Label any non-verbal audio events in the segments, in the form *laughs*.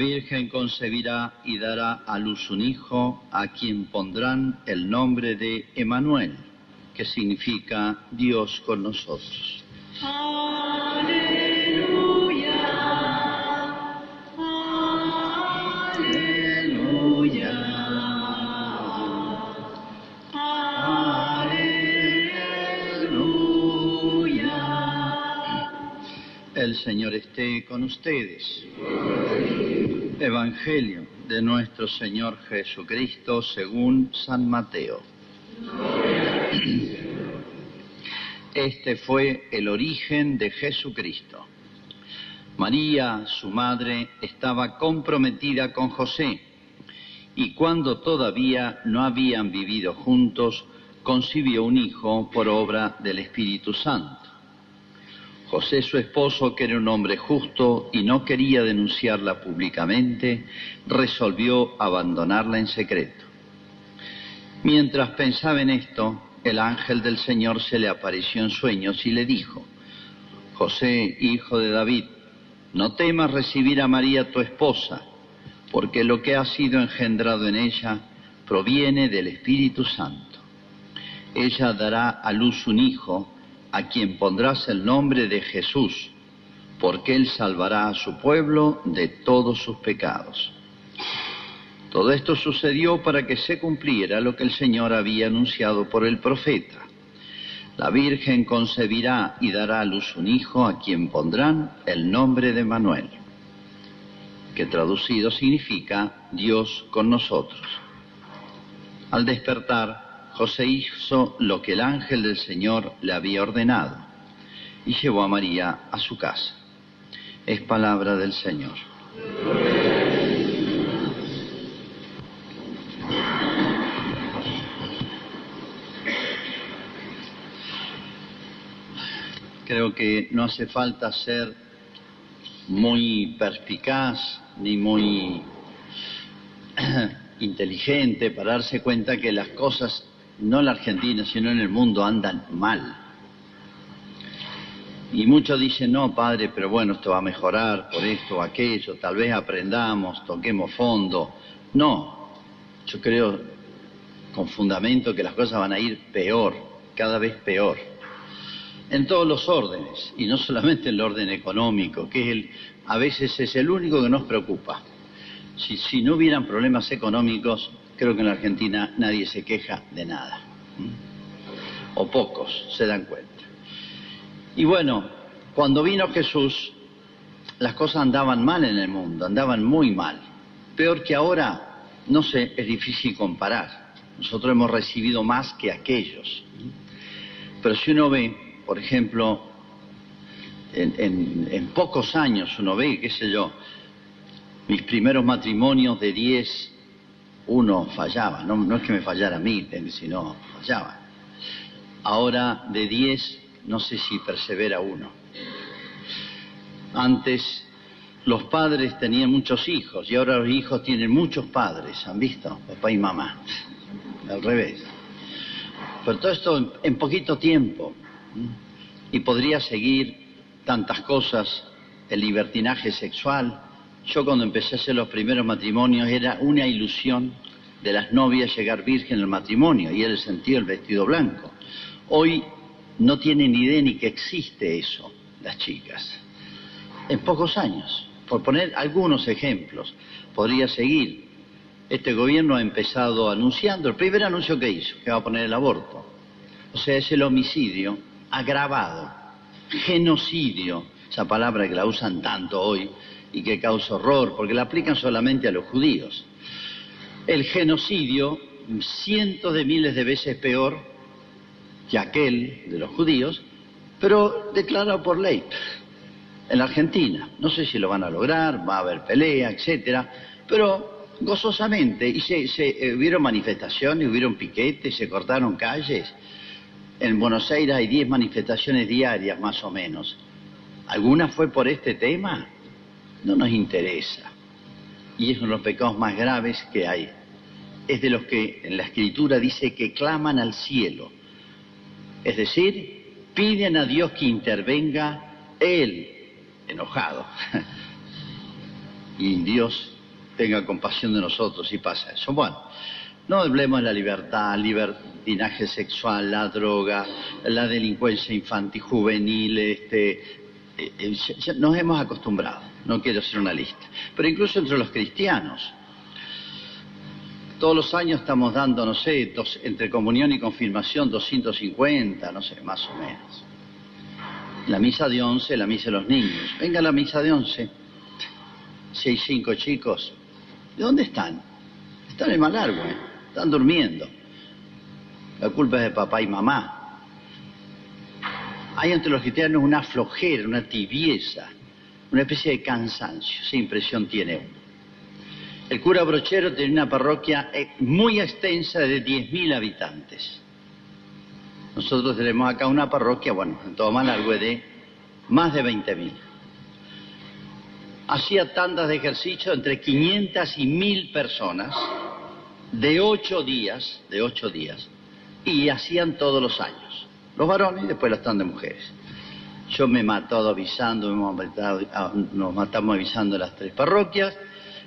Virgen concebirá y dará a luz un hijo a quien pondrán el nombre de Emanuel, que significa Dios con nosotros. Señor esté con ustedes. Evangelio de nuestro Señor Jesucristo según San Mateo. Este fue el origen de Jesucristo. María, su madre, estaba comprometida con José y cuando todavía no habían vivido juntos, concibió un hijo por obra del Espíritu Santo. José, su esposo, que era un hombre justo y no quería denunciarla públicamente, resolvió abandonarla en secreto. Mientras pensaba en esto, el ángel del Señor se le apareció en sueños y le dijo, José, hijo de David, no temas recibir a María tu esposa, porque lo que ha sido engendrado en ella proviene del Espíritu Santo. Ella dará a luz un hijo, a quien pondrás el nombre de Jesús, porque él salvará a su pueblo de todos sus pecados. Todo esto sucedió para que se cumpliera lo que el Señor había anunciado por el profeta. La Virgen concebirá y dará a luz un hijo a quien pondrán el nombre de Manuel, que traducido significa Dios con nosotros. Al despertar, José hizo lo que el ángel del Señor le había ordenado y llevó a María a su casa. Es palabra del Señor. Creo que no hace falta ser muy perspicaz ni muy *clears throat* inteligente para darse cuenta que las cosas no en la Argentina, sino en el mundo, andan mal. Y muchos dicen, no, padre, pero bueno, esto va a mejorar por esto o aquello, tal vez aprendamos, toquemos fondo. No, yo creo con fundamento que las cosas van a ir peor, cada vez peor, en todos los órdenes, y no solamente en el orden económico, que es el, a veces es el único que nos preocupa. Si, si no hubieran problemas económicos, creo que en Argentina nadie se queja de nada. O pocos se dan cuenta. Y bueno, cuando vino Jesús, las cosas andaban mal en el mundo, andaban muy mal. Peor que ahora, no sé, es difícil comparar. Nosotros hemos recibido más que aquellos. Pero si uno ve, por ejemplo, en, en pocos años uno ve, qué sé yo, mis primeros matrimonios de 10 uno fallaba, no, no es que me fallara a mí, sino fallaba. Ahora de diez, no sé si persevera uno. Antes los padres tenían muchos hijos y ahora los hijos tienen muchos padres, ¿han visto? Papá y mamá. Al revés. Pero todo esto en poquito tiempo. Y podría seguir tantas cosas, el libertinaje sexual, yo cuando empecé a hacer los primeros matrimonios era una ilusión de las novias llegar virgen al matrimonio y era el sentido del vestido blanco. Hoy no tienen ni idea ni que existe eso, las chicas. En pocos años, por poner algunos ejemplos, podría seguir. Este gobierno ha empezado anunciando, el primer anuncio que hizo, que va a poner el aborto. O sea, es el homicidio agravado, genocidio, esa palabra que la usan tanto hoy, y que causa horror, porque la aplican solamente a los judíos. El genocidio, cientos de miles de veces peor que aquel de los judíos, pero declarado por ley en la Argentina. No sé si lo van a lograr, va a haber pelea, etcétera, pero gozosamente, y se, se eh, hubieron manifestaciones, hubieron piquetes, se cortaron calles. En Buenos Aires hay 10 manifestaciones diarias más o menos. ¿Alguna fue por este tema? No nos interesa. Y es uno de los pecados más graves que hay. Es de los que en la escritura dice que claman al cielo. Es decir, piden a Dios que intervenga Él, enojado. *laughs* y Dios tenga compasión de nosotros y pasa eso. Bueno, no hablemos de la libertad, libertinaje sexual, la droga, la delincuencia infantil, juvenil, este, nos hemos acostumbrado, no quiero hacer una lista, pero incluso entre los cristianos. Todos los años estamos dando, no sé, entre comunión y confirmación 250, no sé, más o menos. La misa de once, la misa de los niños. Venga la misa de once. Si hay cinco chicos, ¿de dónde están? Están en Malargüe, están durmiendo. La culpa es de papá y mamá. Hay entre los cristianos una flojera, una tibieza, una especie de cansancio. Esa impresión tiene uno. El cura Brochero tiene una parroquia eh, muy extensa de 10.000 habitantes. Nosotros tenemos acá una parroquia, bueno, en todo Malargüe, de más de 20.000. Hacía tandas de ejercicio entre 500 y 1.000 personas, de ocho días, de ocho días, y hacían todos los años. Los varones y después las tandas de mujeres. Yo me he matado avisando, ah, nos matamos avisando las tres parroquias,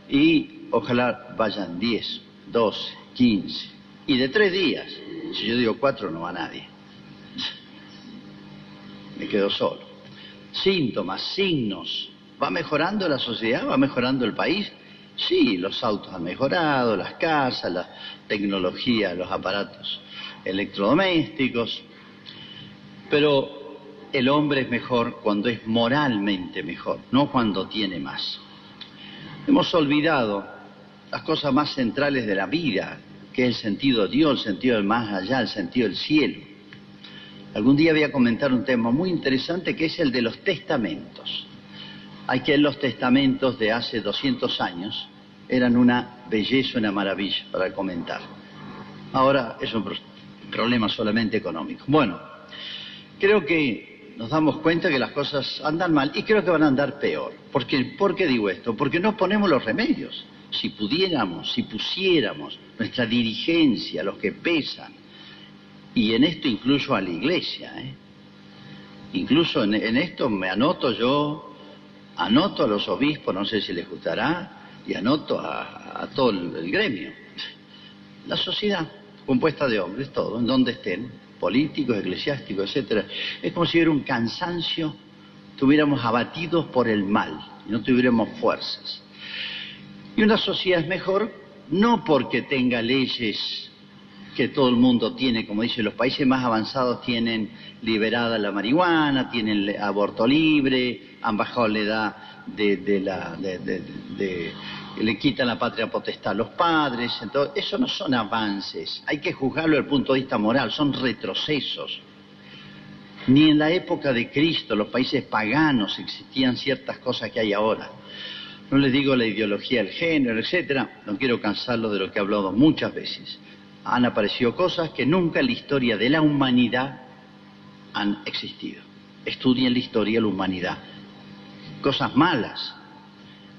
y ojalá vayan 10, 12, 15. Y de tres días, si yo digo cuatro, no va nadie. *laughs* Me quedo solo. Síntomas, signos. ¿Va mejorando la sociedad? ¿Va mejorando el país? Sí, los autos han mejorado, las casas, la tecnología, los aparatos electrodomésticos. Pero el hombre es mejor cuando es moralmente mejor, no cuando tiene más. Hemos olvidado las cosas más centrales de la vida, que es el sentido de Dios, el sentido del más allá, el sentido del cielo. Algún día voy a comentar un tema muy interesante que es el de los testamentos. Hay que los testamentos de hace 200 años eran una belleza, una maravilla para comentar. Ahora es un problema solamente económico. Bueno, creo que nos damos cuenta que las cosas andan mal y creo que van a andar peor. ¿Por qué, ¿Por qué digo esto? Porque no ponemos los remedios si pudiéramos, si pusiéramos nuestra dirigencia, los que pesan, y en esto incluyo a la iglesia, ¿eh? incluso en, esto me anoto yo, anoto a los obispos, no sé si les gustará, y anoto a, todo el, gremio. La sociedad, compuesta de hombres, todos, en donde estén, políticos, eclesiásticos, etcétera, es como si hubiera un cansancio, estuviéramos abatidos por el mal y no tuviéramos fuerzas. Y una sociedad es mejor no porque tenga leyes que todo el mundo tiene, como dicen los países más avanzados tienen liberada la marihuana, tienen aborto libre, han bajado la edad de, la de, le quitan la patria potestad a los padres, entonces eso no son avances, hay que juzgarlo desde el punto de vista moral, son retrocesos. Ni en la época de Cristo, los países paganos, existían ciertas cosas que hay ahora. No les digo la ideología del género, etcétera, no quiero cansarlo de lo que he hablado muchas veces. Han aparecido cosas que nunca en la historia de la humanidad han existido. Estudien la historia de la humanidad. Cosas malas.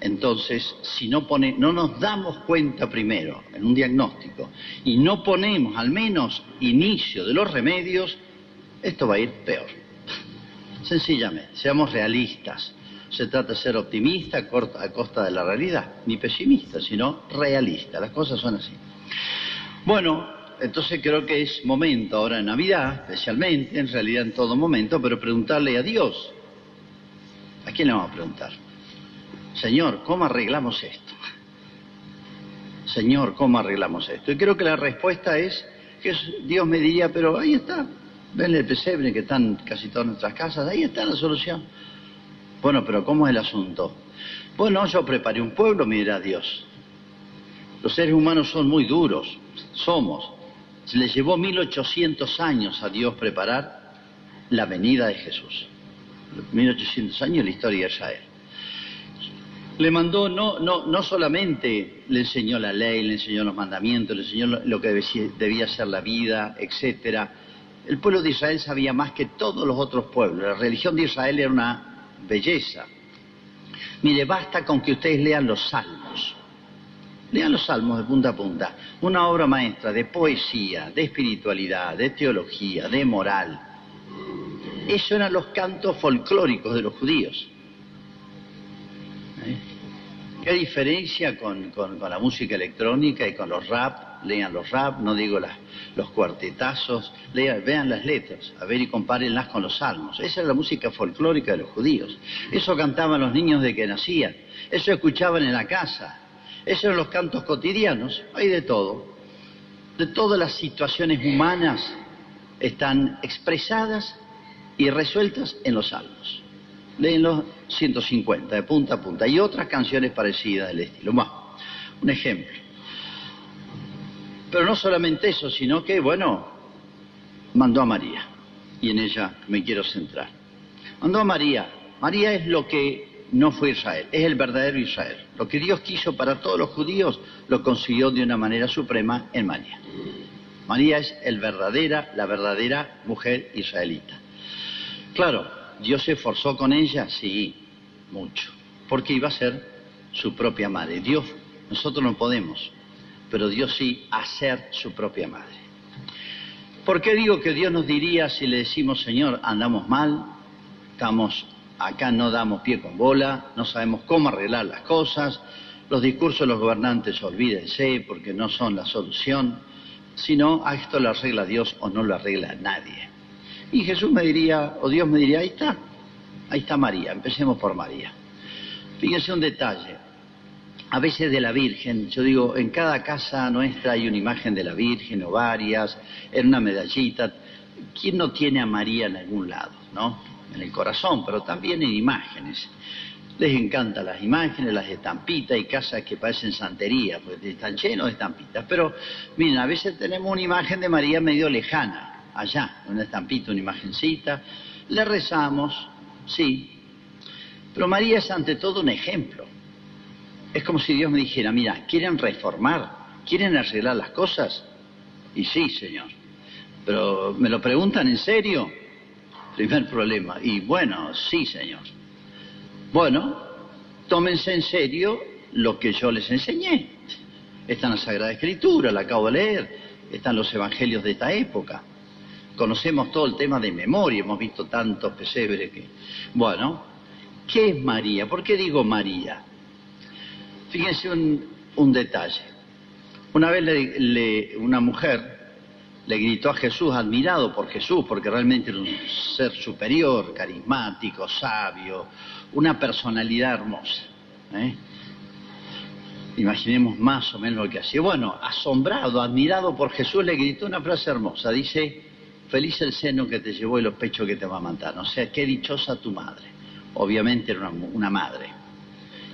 Entonces, si no, no nos damos cuenta primero en un diagnóstico y no ponemos al menos inicio de los remedios, esto va a ir peor. Sencillamente, seamos realistas se trata de ser optimista a costa de la realidad, ni pesimista, sino realista. Las cosas son así. Bueno, entonces creo que es momento ahora en Navidad, especialmente, en realidad en todo momento, pero preguntarle a Dios. ¿A quién le vamos a preguntar? Señor, ¿cómo arreglamos esto? Señor, ¿cómo arreglamos esto? Y creo que la respuesta es que Dios me diría, pero ahí está, ven el pesebre que están casi todas nuestras casas, ahí está la solución. Bueno, pero ¿cómo es el asunto? Bueno, yo preparé un pueblo, mira Dios. Los seres humanos son muy duros, somos. Se le llevó 1800 años a Dios preparar la venida de Jesús. 1800 años la historia de Israel. Le mandó, no, no, no solamente le enseñó la ley, le enseñó los mandamientos, le enseñó lo, que debía ser la vida, etcétera. El pueblo de Israel sabía más que todos los otros pueblos. La religión de Israel era una belleza. Mire, basta con que ustedes lean los salmos. Lean los salmos de punta a punta. Una obra maestra de poesía, de espiritualidad, de teología, de moral. Esos eran los cantos folclóricos de los judíos. ¿Eh? ¿Qué diferencia con, la música electrónica y con los rap? Lean los rap, no digo los cuartetazos, lean, vean las letras, a ver y compárenlas con los salmos. Esa es la música folclórica de los judíos. Eso cantaban los niños de que nacían, eso escuchaban en la casa, esos eran los cantos cotidianos, hay de todo. De todas las situaciones humanas están expresadas y resueltas en los salmos. Leen los 150, de punta a punta, y otras canciones parecidas del estilo. Un ejemplo. Pero no solamente eso, sino que, bueno, mandó a María, y en ella me quiero centrar. Mandó a María. María es lo que no fue Israel, es el verdadero Israel. Lo que Dios quiso para todos los judíos lo consiguió de una manera suprema en María. María es el verdadera, la verdadera mujer israelita. Claro, Dios se esforzó con ella, sí, mucho, porque iba a ser su propia madre. Dios, nosotros no podemos, pero Dios sí a ser su propia madre. ¿Por qué digo que Dios nos diría si le decimos, Señor, andamos mal, estamos acá, no damos pie con bola, no sabemos cómo arreglar las cosas, los discursos de los gobernantes olvídense porque no son la solución, sino a esto lo arregla Dios o no lo arregla nadie. Y Jesús me diría, o Dios me diría, ahí está, ahí está María, empecemos por María. Fíjense un detalle, a veces de la Virgen, yo digo, en cada casa nuestra hay una imagen de la Virgen o varias, en una medallita. ¿Quién no tiene a María en algún lado, no? En el corazón, pero también en imágenes. Les encantan las imágenes, las estampitas y casas que parecen santería, pues están llenos de estampitas. Pero miren, a veces tenemos una imagen de María medio lejana, allá, una estampita, una imagencita, le rezamos, sí, pero María es ante todo un ejemplo. Es como si Dios me dijera, mira, ¿quieren reformar? ¿Quieren arreglar las cosas? Y sí, Señor. Pero ¿me lo preguntan en serio? Primer problema. Y bueno, sí, Señor. Bueno, tómense en serio lo que yo les enseñé. Está en la Sagrada Escritura, la acabo de leer, están los evangelios de esta época conocemos todo el tema de memoria, hemos visto tantos pesebres que... Bueno, ¿qué es María? ¿Por qué digo María? Fíjense un, detalle. Una vez le, una mujer le gritó a Jesús, admirado por Jesús, porque realmente era un ser superior, carismático, sabio, una personalidad hermosa. ¿eh? Imaginemos más o menos lo que hacía. Bueno, asombrado, admirado por Jesús, le gritó una frase hermosa. Dice, feliz el seno que te llevó y los pechos que te va a matar. O sea, qué dichosa tu madre. Obviamente era una, madre.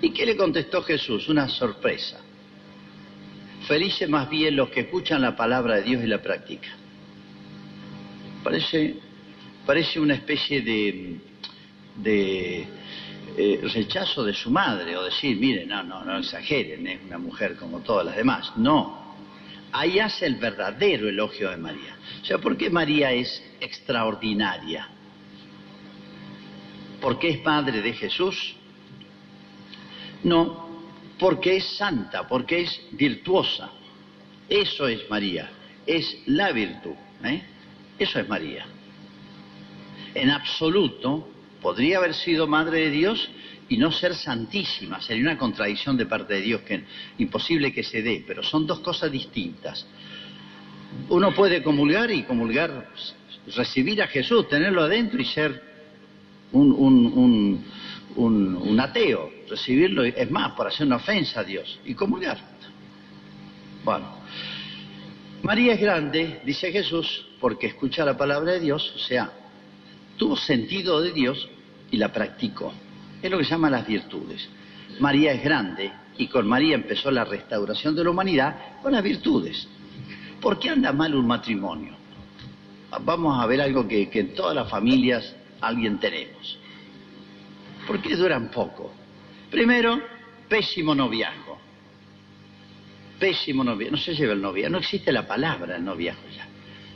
¿Y qué le contestó Jesús? Una sorpresa. Felices más bien los que escuchan la palabra de Dios y la practican. Parece, parece una especie de, eh, rechazo de su madre, o decir, miren, no, no, no exageren, es una mujer como todas las demás. No, ahí hace el verdadero elogio de María. O sea, ¿por qué María es extraordinaria? ¿Porque es madre de Jesús? No, porque es santa, porque es virtuosa. Eso es María, es la virtud. ¿eh? Eso es María. En absoluto, podría haber sido madre de Dios y no ser santísima. Sería una contradicción de parte de Dios que imposible que se dé, pero son dos cosas distintas. Uno puede comulgar y comulgar, recibir a Jesús, tenerlo adentro y ser un, un, ateo, recibirlo, es más, por hacer una ofensa a Dios y comulgar. Bueno, María es grande, dice Jesús, porque escucha la palabra de Dios, o sea, tuvo sentido de Dios y la practicó. Es lo que se llama las virtudes. María es grande y con María empezó la restauración de la humanidad con las virtudes. ¿Por qué anda mal un matrimonio? Vamos a ver algo que, en todas las familias alguien tenemos. ¿Por qué duran poco? Primero, pésimo noviazgo. Pésimo noviazgo. No se lleva el noviazgo. No existe la palabra el noviazgo ya.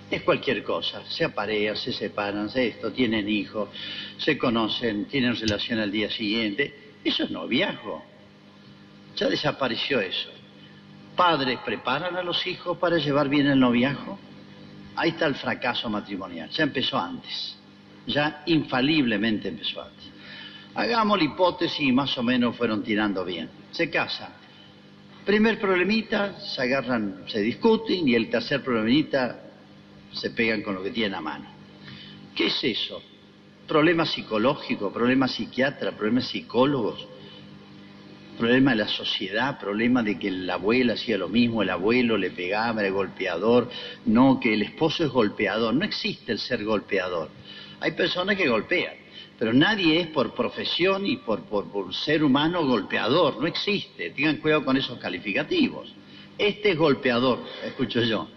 Es cualquier cosa. Se aparean, se separan, se esto, tienen hijos, se conocen, tienen relación al día siguiente. Eso es noviazgo. Ya desapareció eso. Padres preparan a los hijos para llevar bien el noviazgo. Ahí está el fracaso matrimonial. Ya empezó antes. Ya infaliblemente empezó antes. Hagamos la hipótesis y más o menos fueron tirando bien. Se casan. Primer problemita, se agarran, se discuten y el tercer problemita se pegan con lo que tienen a mano. ¿Qué es eso? Problemas psicológicos, problemas psiquiatras, problemas psicólogos, problema de la sociedad, problema de que la abuela hacía lo mismo, el abuelo le pegaba, era golpeador, no, que el esposo es golpeador, no existe el ser golpeador. Hay personas que golpean, pero nadie es por profesión y por, por, ser humano golpeador, no existe. Tengan cuidado con esos calificativos. Este es golpeador, escucho yo.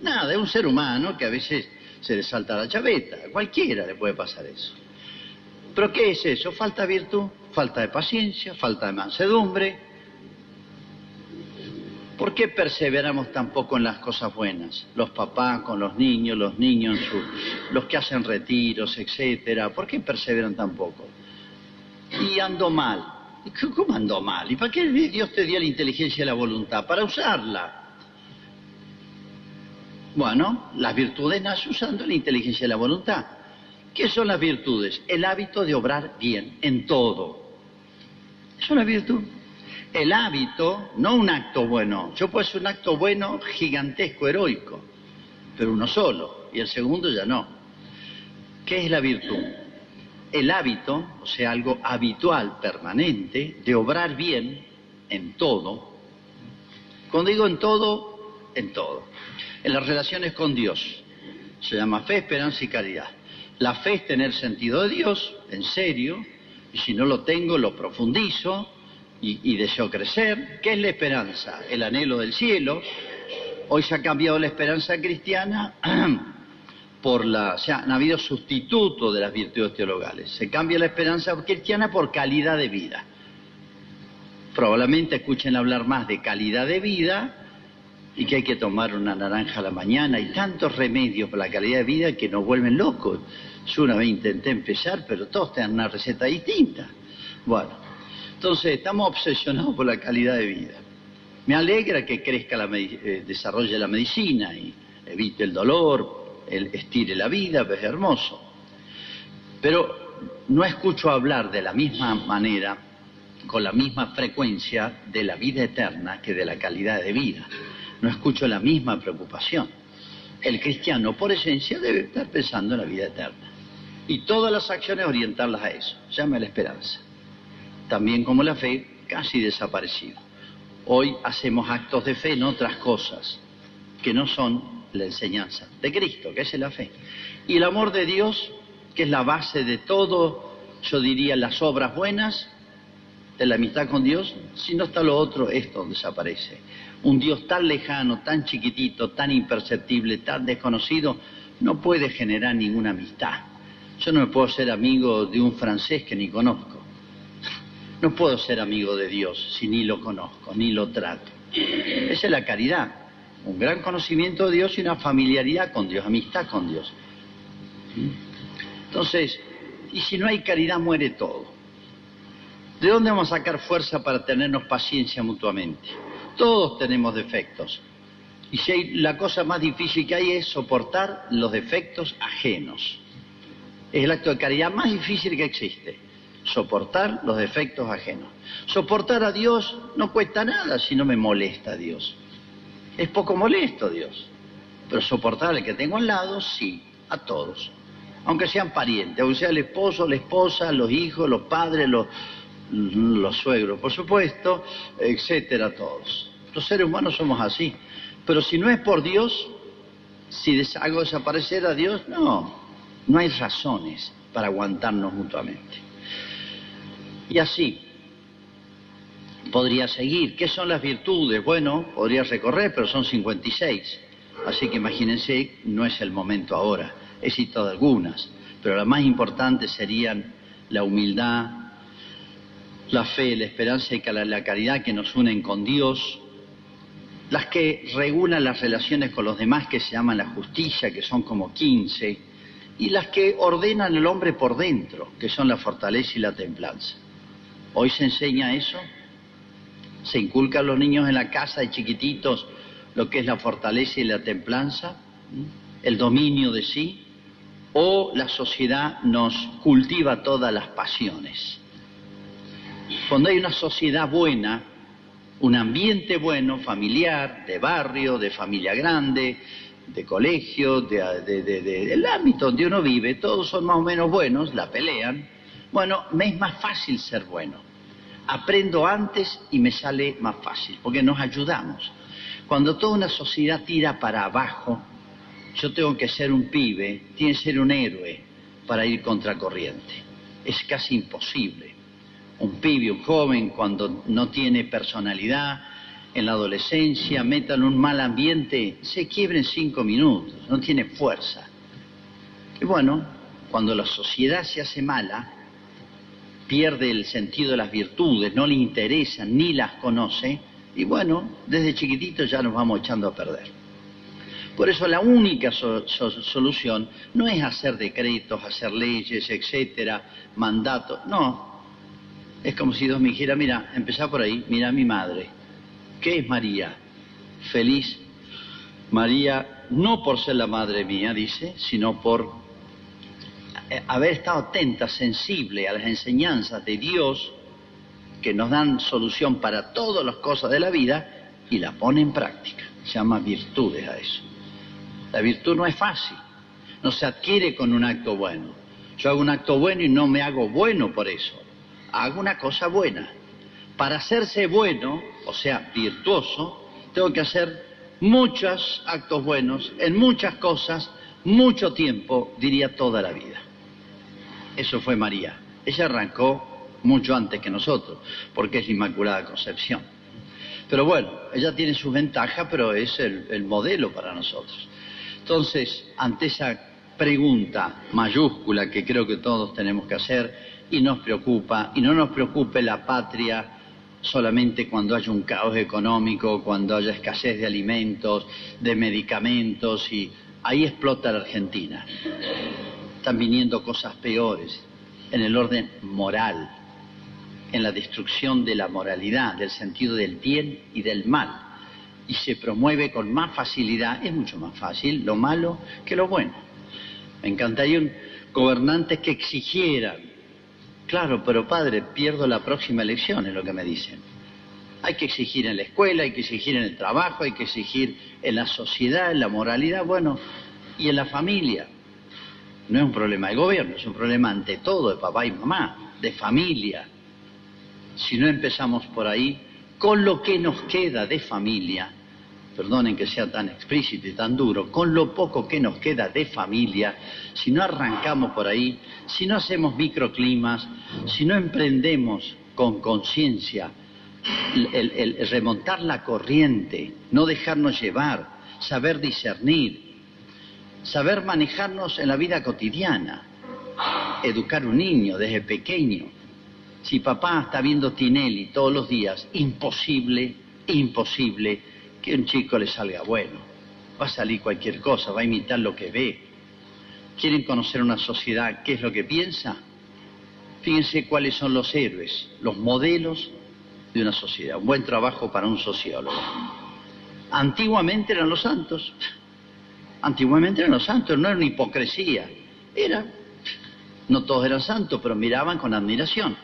Nada, es un ser humano que a veces se le salta la chaveta, a cualquiera le puede pasar eso. ¿Pero qué es eso? Falta de virtud, falta de paciencia, falta de mansedumbre. ¿Por qué perseveramos tan poco en las cosas buenas? Los papás con los niños, los niños, los que hacen retiros, etcétera. ¿Por qué perseveran tan poco? Y ando mal. ¿Cómo ando mal? ¿Y para qué Dios te dio la inteligencia y la voluntad? Para usarla. Bueno, las virtudes nacen usando la inteligencia y la voluntad. ¿Qué son las virtudes? El hábito de obrar bien en todo. Es una virtud. El hábito, no un acto bueno. Yo puedo hacer un acto bueno, gigantesco, heroico, pero uno solo, y el segundo ya no. ¿Qué es la virtud? El hábito, o sea, algo habitual, permanente, de obrar bien en todo. Cuando digo en todo, en todo. En las relaciones con Dios. Se llama fe, esperanza y caridad. La fe es tener sentido de Dios, en serio, y si no lo tengo, lo profundizo, y, deseo crecer. ¿Qué es la esperanza? El anhelo del cielo. Hoy se ha cambiado la esperanza cristiana *clears throat* por la... O sea, han habido sustitutos de las virtudes teologales. Se cambia la esperanza cristiana por calidad de vida. Probablemente escuchen hablar más de calidad de vida y que hay que tomar una naranja a la mañana. Hay tantos remedios para la calidad de vida que nos vuelven locos. Yo una vez intenté empezar, pero todos tienen una receta distinta. Bueno, entonces, estamos obsesionados por la calidad de vida. Me alegra que crezca, la eh, desarrolle la medicina y evite el dolor, el, estire la vida, pues es hermoso. Pero no escucho hablar de la misma manera, con la misma frecuencia de la vida eterna que de la calidad de vida. No escucho la misma preocupación. El cristiano, por esencia, debe estar pensando en la vida eterna. Y todas las acciones orientarlas a eso. Llame la esperanza también como la fe, casi desaparecido. Hoy hacemos actos de fe en otras cosas que no son la enseñanza de Cristo, que es la fe. Y el amor de Dios, que es la base de todo, yo diría, las obras buenas, de la amistad con Dios, si no está lo otro, esto desaparece. Un Dios tan lejano, tan chiquitito, tan imperceptible, tan desconocido, no puede generar ninguna amistad. Yo no me puedo ser amigo de un francés que ni conozco. No puedo ser amigo de Dios si ni lo conozco, ni lo trato. Esa es la caridad. Un gran conocimiento de Dios y una familiaridad con Dios, amistad con Dios. Entonces, y si no hay caridad, muere todo. ¿De dónde vamos a sacar fuerza para tenernos paciencia mutuamente? Todos tenemos defectos. Y si la cosa más difícil que hay es soportar los defectos ajenos. Es el acto de caridad más difícil que existe soportar los defectos ajenos. Soportar a Dios no cuesta nada si no me molesta a Dios. Es poco molesto Dios. Pero soportar al que tengo al lado, sí, a todos. Aunque sean parientes, aunque sea el esposo, la esposa, los hijos, los padres, los, los suegros, por supuesto, etcétera, todos. Los seres humanos somos así. Pero si no es por Dios, si hago desaparecer a Dios, no, no hay razones para aguantarnos mutuamente. Y así podría seguir. ¿Qué son las virtudes? Bueno, podría recorrer, pero son 56. Así que imagínense, no es el momento ahora. He citado algunas, pero las más importantes serían la humildad, la fe, la esperanza y la caridad que nos unen con Dios, las que regulan las relaciones con los demás que se llaman la justicia, que son como 15, y las que ordenan el hombre por dentro, que son la fortaleza y la templanza. Hoy se enseña eso. Se inculca a los niños en la casa de chiquititos lo que es la fortaleza y la templanza, el dominio de sí, o la sociedad nos cultiva todas las pasiones. Cuando hay una sociedad buena, un ambiente bueno, familiar, de barrio, de familia grande, de colegio, de, del ámbito donde uno vive, todos son más o menos buenos, la pelean, bueno, me es más fácil ser bueno. Aprendo antes y me sale más fácil, porque nos ayudamos. Cuando toda una sociedad tira para abajo, yo tengo que ser un pibe, tiene que ser un héroe para ir contracorriente. Es casi imposible. Un pibe, un joven, cuando no tiene personalidad, en la adolescencia, metan un mal ambiente, se quiebra en cinco minutos, no tiene fuerza. Y bueno, cuando la sociedad se hace mala, pierde el sentido de las virtudes, no le interesan ni las conoce, y bueno, desde chiquitito ya nos vamos echando a perder. Por eso la única solución no es hacer decretos, hacer leyes, etcétera, mandatos, no. Es como si Dios me dijera, mira, empezá por ahí, mira a mi madre, ¿Qué es María? Feliz. María, no por ser la madre mía, dice, sino por haber estado atenta, sensible a las enseñanzas de Dios que nos dan solución para todas las cosas de la vida y la pone en práctica. Se llama virtudes a eso. La virtud no es fácil, no se adquiere con un acto bueno. Yo hago un acto bueno y no me hago bueno por eso. Hago una cosa buena. Para hacerse bueno, o sea, virtuoso, tengo que hacer muchos actos buenos, en muchas cosas, mucho tiempo, diría toda la vida. Eso fue María. Ella arrancó mucho antes que nosotros, porque es la Inmaculada Concepción. Pero bueno, ella tiene sus ventajas, pero es el, el modelo para nosotros. Entonces, ante esa pregunta mayúscula que creo que todos tenemos que hacer y nos preocupa, y no nos preocupe la patria solamente cuando haya un caos económico, cuando haya escasez de alimentos, de medicamentos, y ahí explota la Argentina. Están viniendo cosas peores en el orden moral, en la destrucción de la moralidad, del sentido del bien y del mal. Y se promueve con más facilidad, es mucho más fácil lo malo que lo bueno. Me encantaría un gobernante que exigieran Claro, pero padre, pierdo la próxima elección, es lo que me dicen. Hay que exigir en la escuela, hay que exigir en el trabajo, hay que exigir en la sociedad, en la moralidad, bueno, y en la familia. No es un problema de gobierno, es un problema ante todo de papá y mamá, de familia. Si no empezamos por ahí, con lo que nos queda de familia, perdonen que sea tan explícito y tan duro, con lo poco que nos queda de familia, si no arrancamos por ahí, si no hacemos microclimas, si no emprendemos con conciencia el, remontar la corriente, no dejarnos llevar, saber discernir, saber manejarnos en la vida cotidiana, educar un niño desde pequeño. Si papá está viendo Tinelli todos los días, imposible, imposible que un chico le salga bueno. Va a salir cualquier cosa, va a imitar lo que ve. ¿Quieren conocer una sociedad? ¿Qué es lo que piensa? Fíjense cuáles son los héroes, los modelos de una sociedad. Un buen trabajo para un sociólogo. Antiguamente eran los santos. Antiguamente eran los santos, no era una hipocresía. Era. No todos eran santos, pero miraban con admiración.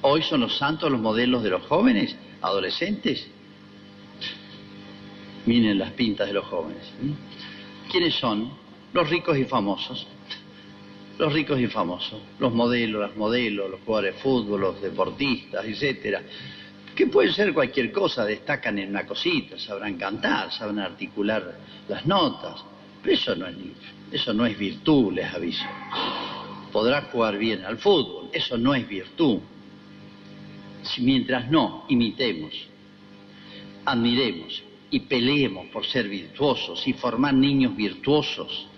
Hoy son los santos los modelos de los jóvenes, adolescentes, Miren las pintas de los jóvenes. ¿Quiénes son? Los ricos y famosos. Los ricos y famosos, los modelos, las modelos, los jugadores de fútbol, los deportistas, etcétera, que pueden ser cualquier cosa, destacan en una cosita, sabrán cantar, saben articular las notas, pero eso no es, eso no es virtud, les aviso. Podrá jugar bien al fútbol, eso no es virtud. Si mientras no imitemos, admiremos y peleemos por ser virtuosos y formar niños virtuosos,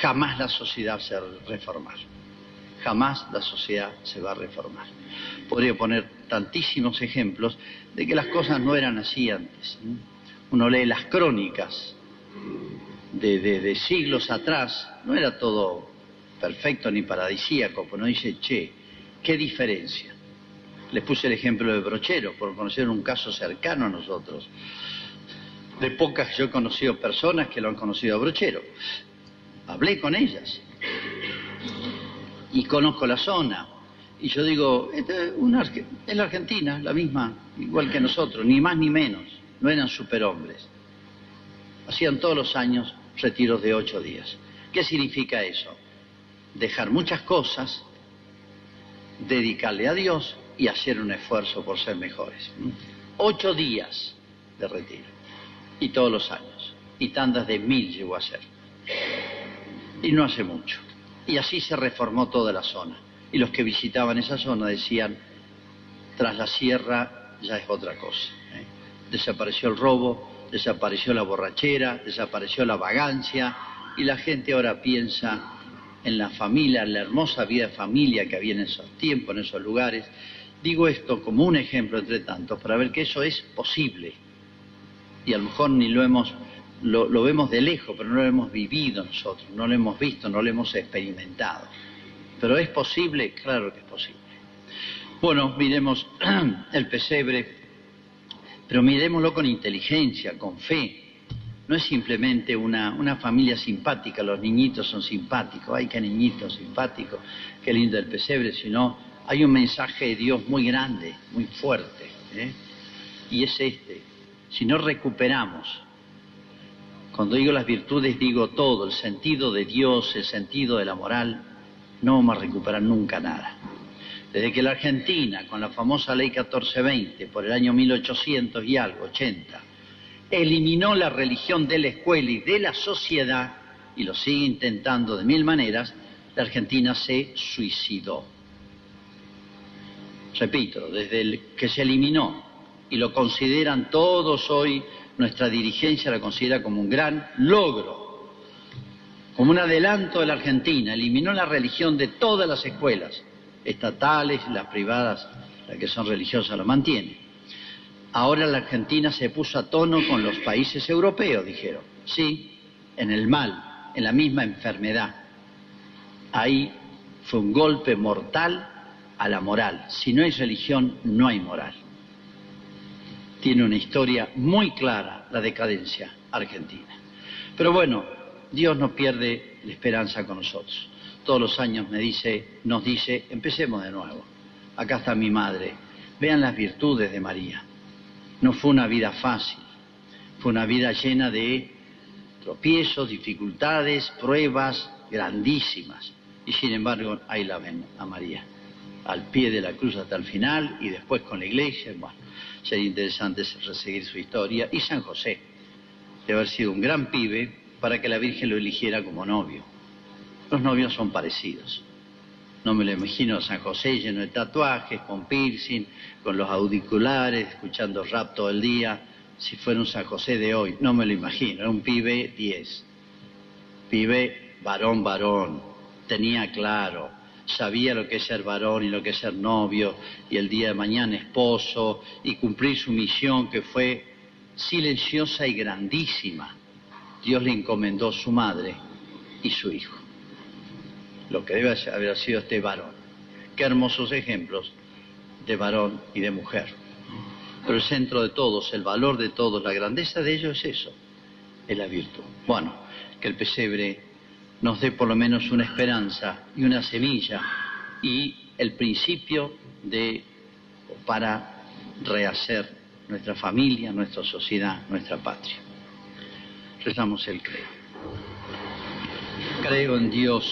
jamás la sociedad se va a reformar. Jamás la sociedad se va a reformar. Podría poner tantísimos ejemplos de que las cosas no eran así antes. Uno lee las crónicas de, siglos atrás, no era todo perfecto ni paradisíaco, pero uno dice, che, qué diferencia. Les puse el ejemplo de Brochero, por conocer un caso cercano a nosotros. De pocas yo he conocido personas que lo han conocido a Brochero. Hablé con ellas y conozco la zona. Y yo digo, una, es la Argentina, la misma, igual que nosotros, ni más ni menos, no eran superhombres. Hacían todos los años retiros de ocho días. ¿Qué significa eso? Dejar muchas cosas, dedicarle a Dios y hacer un esfuerzo por ser mejores. Ocho días de retiro. Y todos los años. Y tandas de mil llegó a ser. Y no hace mucho. Y así se reformó toda la zona. Y los que visitaban esa zona decían, tras la sierra ya es otra cosa. ¿eh? Desapareció el robo, desapareció la borrachera, desapareció la vagancia y la gente ahora piensa en la familia, en la hermosa vida de familia que había en esos tiempos, en esos lugares. Digo esto como un ejemplo entre tantos para ver que eso es posible. Y a lo mejor ni lo hemos, lo, vemos de lejos, pero no lo hemos vivido nosotros, no lo hemos visto, no lo hemos experimentado. Pero es posible, claro que es posible. Bueno, miremos *clears throat* el pesebre, pero miremoslo con inteligencia, con fe. No es simplemente una, una familia simpática, los niñitos son simpáticos, ay, qué niñitos simpáticos, qué lindo el pesebre, sino hay un mensaje de Dios muy grande, muy fuerte. ¿eh? Y es este, si no recuperamos, cuando digo las virtudes digo todo, el sentido de Dios, el sentido de la moral, no vamos a recuperar nunca nada. Desde que la Argentina, con la famosa ley 1420, por el año 1800 y algo, 80, eliminó la religión de la escuela y de la sociedad, y lo sigue intentando de mil maneras, la Argentina se suicidó. Repito, desde el que se eliminó, y lo consideran todos hoy, nuestra dirigencia la considera como un gran logro, como un adelanto de la Argentina, eliminó la religión de todas las escuelas, estatales, las privadas, las que son religiosas lo mantienen. Ahora la Argentina se puso a tono con los países europeos, dijeron. Sí, en el mal, en la misma enfermedad. Ahí fue un golpe mortal a la moral. Si no hay religión, no hay moral. Tiene una historia muy clara la decadencia argentina. Pero bueno, Dios no pierde la esperanza con nosotros todos los años me dice, nos dice, empecemos de nuevo. Acá está mi madre. Vean las virtudes de María. No fue una vida fácil, fue una vida llena de tropiezos, dificultades, pruebas grandísimas. Y sin embargo, ahí la ven a María, al pie de la cruz hasta el final y después con la iglesia. Bueno, sería interesante seguir su historia. Y San José, de haber sido un gran pibe para que la Virgen lo eligiera como novio. Los novios son parecidos. No me lo imagino a San José lleno de tatuajes, con piercing, con los auriculares, escuchando rap todo el día. Si fuera un San José de hoy, no me lo imagino. Era un pibe 10. Pibe varón, varón. Tenía claro. Sabía lo que es ser varón y lo que es ser novio y el día de mañana esposo y cumplir su misión que fue silenciosa y grandísima. Dios le encomendó su madre y su hijo lo que debe haber sido este varón. Qué hermosos ejemplos de varón y de mujer. Pero el centro de todos, el valor de todos, la grandeza de ellos es eso, es la virtud. Bueno, que el pesebre nos dé por lo menos una esperanza y una semilla y el principio de para rehacer nuestra familia, nuestra sociedad, nuestra patria. Rezamos el creo. Creo en Dios